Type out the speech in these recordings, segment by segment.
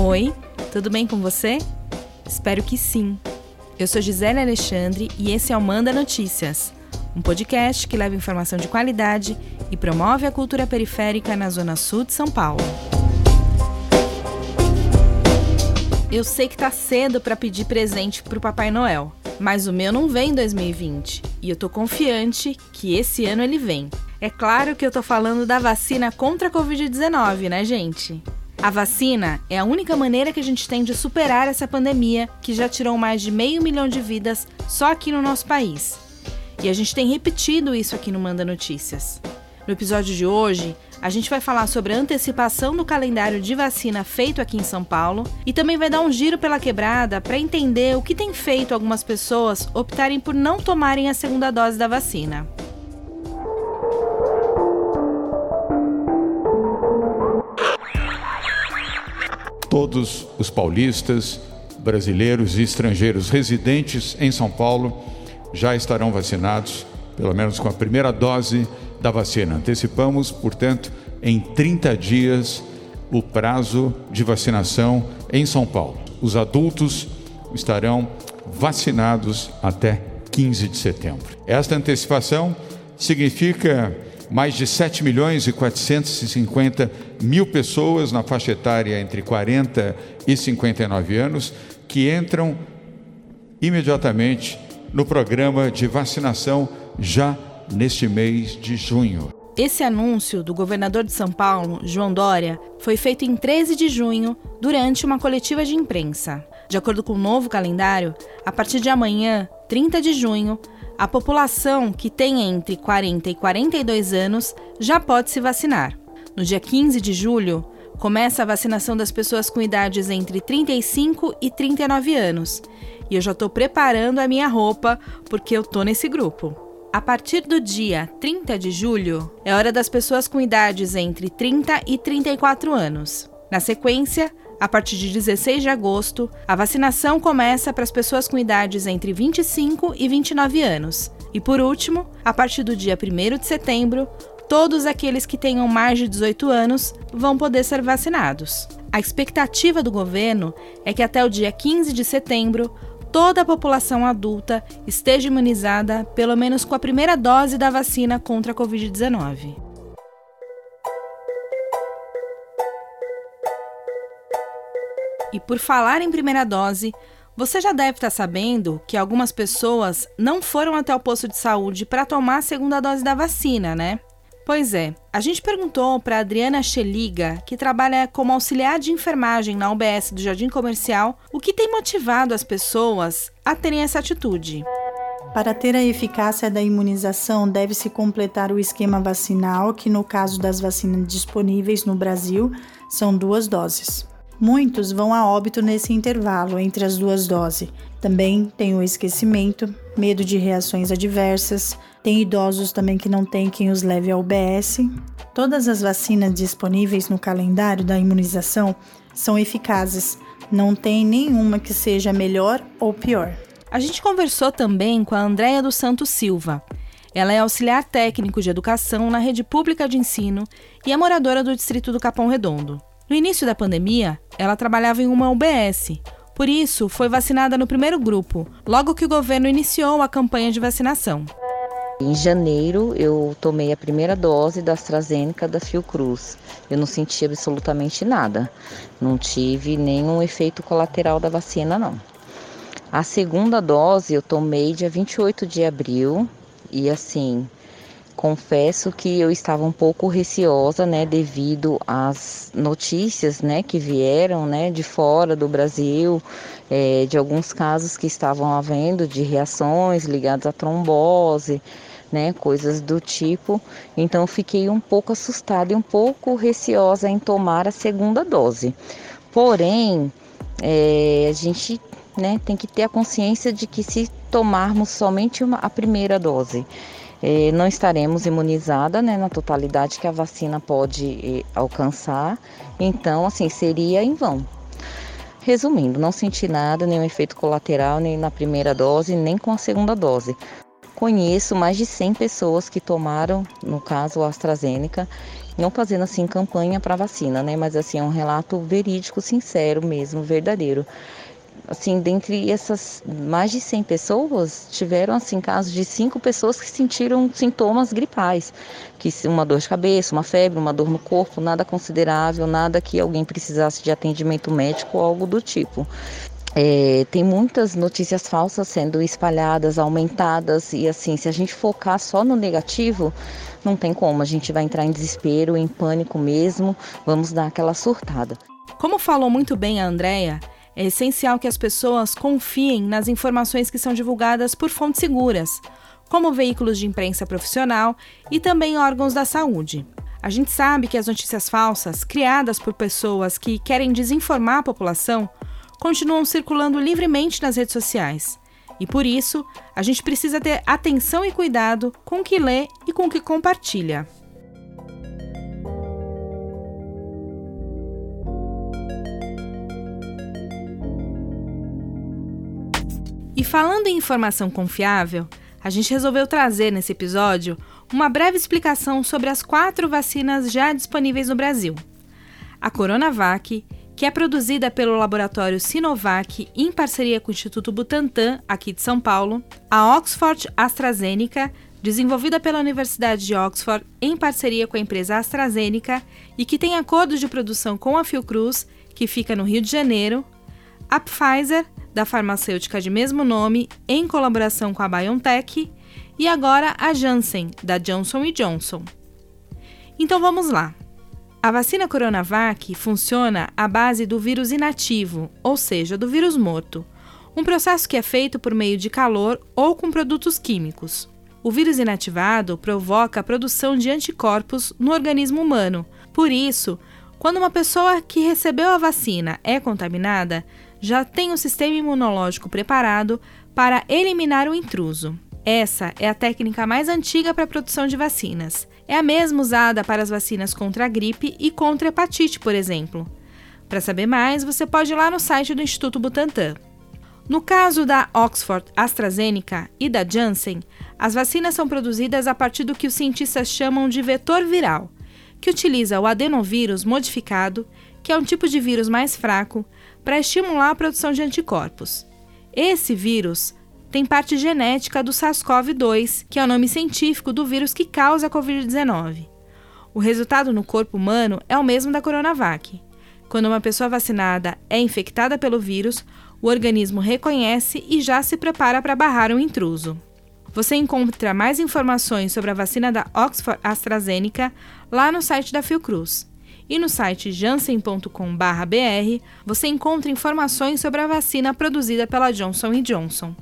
Oi, tudo bem com você? Espero que sim. Eu sou Gisele Alexandre e esse é o Manda Notícias, um podcast que leva informação de qualidade e promove a cultura periférica na Zona Sul de São Paulo. Eu sei que tá cedo para pedir presente pro Papai Noel, mas o meu não vem em 2020 e eu tô confiante que esse ano ele vem. É claro que eu tô falando da vacina contra a Covid-19, né, gente? A vacina é a única maneira que a gente tem de superar essa pandemia que já tirou mais de meio milhão de vidas só aqui no nosso país. E a gente tem repetido isso aqui no Manda Notícias. No episódio de hoje, a gente vai falar sobre a antecipação do calendário de vacina feito aqui em São Paulo e também vai dar um giro pela quebrada para entender o que tem feito algumas pessoas optarem por não tomarem a segunda dose da vacina. Todos os paulistas, brasileiros e estrangeiros residentes em São Paulo já estarão vacinados, pelo menos com a primeira dose da vacina. Antecipamos, portanto, em 30 dias o prazo de vacinação em São Paulo. Os adultos estarão vacinados até 15 de setembro. Esta antecipação significa mais de 7 milhões e 450 mil pessoas na faixa etária entre 40 e 59 anos que entram imediatamente no programa de vacinação já neste mês de junho. Esse anúncio do governador de São Paulo, João Dória, foi feito em 13 de junho, durante uma coletiva de imprensa. De acordo com o novo calendário, a partir de amanhã, 30 de junho, a população que tem entre 40 e 42 anos já pode se vacinar. No dia 15 de julho, começa a vacinação das pessoas com idades entre 35 e 39 anos. E eu já estou preparando a minha roupa porque eu tô nesse grupo. A partir do dia 30 de julho, é hora das pessoas com idades entre 30 e 34 anos. Na sequência, a partir de 16 de agosto, a vacinação começa para as pessoas com idades entre 25 e 29 anos. E por último, a partir do dia 1 de setembro, todos aqueles que tenham mais de 18 anos vão poder ser vacinados. A expectativa do governo é que até o dia 15 de setembro, toda a população adulta esteja imunizada pelo menos com a primeira dose da vacina contra a Covid-19. E por falar em primeira dose, você já deve estar sabendo que algumas pessoas não foram até o posto de saúde para tomar a segunda dose da vacina, né? Pois é, a gente perguntou para Adriana Cheliga, que trabalha como auxiliar de enfermagem na UBS do Jardim Comercial, o que tem motivado as pessoas a terem essa atitude. Para ter a eficácia da imunização, deve-se completar o esquema vacinal, que no caso das vacinas disponíveis no Brasil, são duas doses. Muitos vão a óbito nesse intervalo entre as duas doses. Também tem o esquecimento, medo de reações adversas, tem idosos também que não tem quem os leve ao UBS. Todas as vacinas disponíveis no calendário da imunização são eficazes, não tem nenhuma que seja melhor ou pior. A gente conversou também com a Andréia dos Santos Silva. Ela é auxiliar técnico de educação na rede pública de ensino e é moradora do distrito do Capão Redondo. No início da pandemia, ela trabalhava em uma UBS. Por isso, foi vacinada no primeiro grupo, logo que o governo iniciou a campanha de vacinação. Em janeiro, eu tomei a primeira dose da AstraZeneca da Fiocruz. Eu não senti absolutamente nada. Não tive nenhum efeito colateral da vacina, não. A segunda dose eu tomei dia 28 de abril e assim, confesso que eu estava um pouco receosa, né, devido às notícias, né, que vieram, né, de fora do Brasil, é, de alguns casos que estavam havendo de reações ligadas à trombose, né, coisas do tipo. Então fiquei um pouco assustada e um pouco receosa em tomar a segunda dose. Porém, é, a gente né, tem que ter a consciência de que se tomarmos somente uma, a primeira dose, eh, não estaremos imunizada né, na totalidade que a vacina pode eh, alcançar, então assim seria em vão. Resumindo, não senti nada, nenhum efeito colateral, nem na primeira dose, nem com a segunda dose. conheço mais de 100 pessoas que tomaram, no caso, a AstraZeneca, não fazendo assim campanha para vacina, né? Mas assim é um relato verídico, sincero mesmo, verdadeiro assim, dentre essas mais de 100 pessoas, tiveram assim casos de cinco pessoas que sentiram sintomas gripais, que uma dor de cabeça, uma febre, uma dor no corpo, nada considerável, nada que alguém precisasse de atendimento médico ou algo do tipo. É, tem muitas notícias falsas sendo espalhadas, aumentadas, e assim, se a gente focar só no negativo, não tem como, a gente vai entrar em desespero, em pânico mesmo, vamos dar aquela surtada. Como falou muito bem a Andrea, é essencial que as pessoas confiem nas informações que são divulgadas por fontes seguras, como veículos de imprensa profissional e também órgãos da saúde. A gente sabe que as notícias falsas, criadas por pessoas que querem desinformar a população, continuam circulando livremente nas redes sociais. E por isso, a gente precisa ter atenção e cuidado com o que lê e com o que compartilha. Falando em informação confiável, a gente resolveu trazer nesse episódio uma breve explicação sobre as quatro vacinas já disponíveis no Brasil. A Coronavac, que é produzida pelo laboratório Sinovac em parceria com o Instituto Butantan, aqui de São Paulo, a Oxford AstraZeneca, desenvolvida pela Universidade de Oxford em parceria com a empresa AstraZeneca e que tem acordos de produção com a Fiocruz, que fica no Rio de Janeiro, a Pfizer, da farmacêutica de mesmo nome, em colaboração com a BioNTech, e agora a Janssen, da Johnson Johnson. Então vamos lá. A vacina Coronavac funciona à base do vírus inativo, ou seja, do vírus morto, um processo que é feito por meio de calor ou com produtos químicos. O vírus inativado provoca a produção de anticorpos no organismo humano. Por isso, quando uma pessoa que recebeu a vacina é contaminada, já tem o sistema imunológico preparado para eliminar o intruso. Essa é a técnica mais antiga para a produção de vacinas. É a mesma usada para as vacinas contra a gripe e contra a hepatite, por exemplo. Para saber mais, você pode ir lá no site do Instituto Butantan. No caso da Oxford AstraZeneca e da Janssen, as vacinas são produzidas a partir do que os cientistas chamam de vetor viral, que utiliza o adenovírus modificado, que é um tipo de vírus mais fraco, para estimular a produção de anticorpos. Esse vírus tem parte genética do SARS-CoV-2, que é o nome científico do vírus que causa a Covid-19. O resultado no corpo humano é o mesmo da Coronavac. Quando uma pessoa vacinada é infectada pelo vírus, o organismo reconhece e já se prepara para barrar o intruso. Você encontra mais informações sobre a vacina da Oxford AstraZeneca lá no site da Fiocruz. E no site janssen.com/br você encontra informações sobre a vacina produzida pela Johnson Johnson.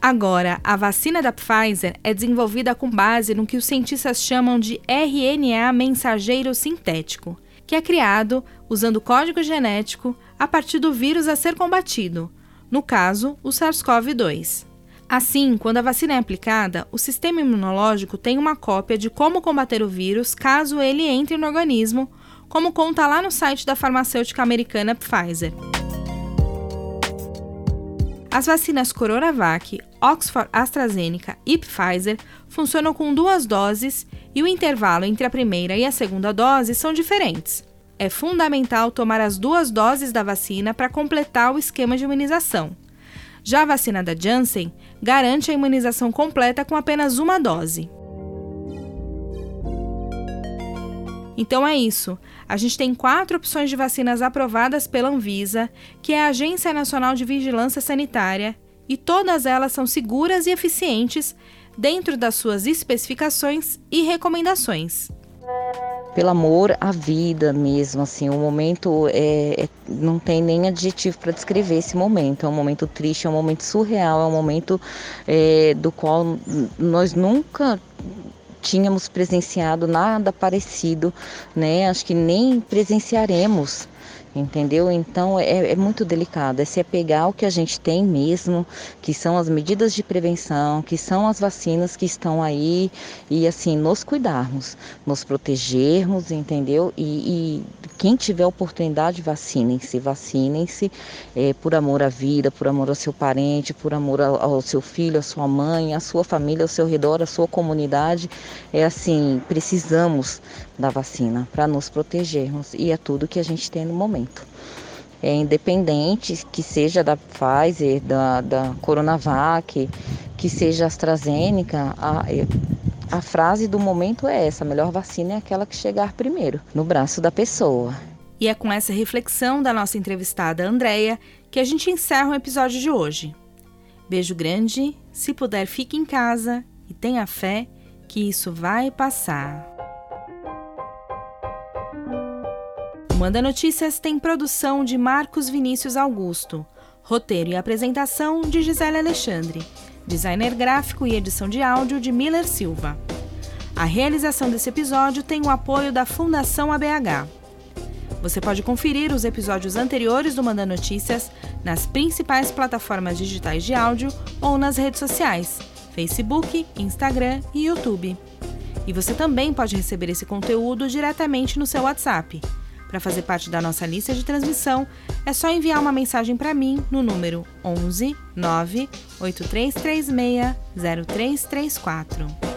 Agora, a vacina da Pfizer é desenvolvida com base no que os cientistas chamam de RNA mensageiro sintético, que é criado usando código genético a partir do vírus a ser combatido, no caso, o SARS-CoV-2. Assim, quando a vacina é aplicada, o sistema imunológico tem uma cópia de como combater o vírus caso ele entre no organismo como conta lá no site da farmacêutica americana Pfizer. As vacinas Coronavac, Oxford AstraZeneca e Pfizer funcionam com duas doses e o intervalo entre a primeira e a segunda dose são diferentes. É fundamental tomar as duas doses da vacina para completar o esquema de imunização. Já a vacina da Janssen garante a imunização completa com apenas uma dose. Então é isso. A gente tem quatro opções de vacinas aprovadas pela Anvisa, que é a Agência Nacional de Vigilância Sanitária, e todas elas são seguras e eficientes dentro das suas especificações e recomendações. Pelo amor à vida mesmo, assim, o momento é, é não tem nem adjetivo para descrever esse momento. É um momento triste, é um momento surreal, é um momento é, do qual nós nunca tínhamos presenciado nada parecido, né? Acho que nem presenciaremos entendeu? Então é, é, muito delicado, é se apegar ao que a gente tem mesmo, que são as medidas de prevenção, que são as vacinas que estão aí e assim, nos cuidarmos, nos protegermos, entendeu? E, e quem tiver oportunidade, vacinem-se, vacinem-se é, por amor à vida, por amor ao seu parente, por amor ao, ao seu filho, à sua mãe, à sua família, ao seu redor, à sua comunidade. É assim, precisamos da vacina para nos protegermos e é tudo que a gente tem no momento. É independente que seja da Pfizer, da, da Coronavac, que seja AstraZeneca, a, a frase do momento é essa: a melhor vacina é aquela que chegar primeiro, no braço da pessoa. E é com essa reflexão da nossa entrevistada Andréia que a gente encerra o episódio de hoje. Beijo grande, se puder, fique em casa e tenha fé que isso vai passar. Manda Notícias tem produção de Marcos Vinícius Augusto, roteiro e apresentação de Gisele Alexandre designer gráfico e edição de áudio de Miller Silva. A realização desse episódio tem o apoio da Fundação ABH. Você pode conferir os episódios anteriores do Manda Notícias nas principais plataformas digitais de áudio ou nas redes sociais, Facebook, Instagram e YouTube. E você também pode receber esse conteúdo diretamente no seu WhatsApp. Para fazer parte da nossa lista de transmissão, é só enviar uma mensagem para mim no número 11 98336 0334.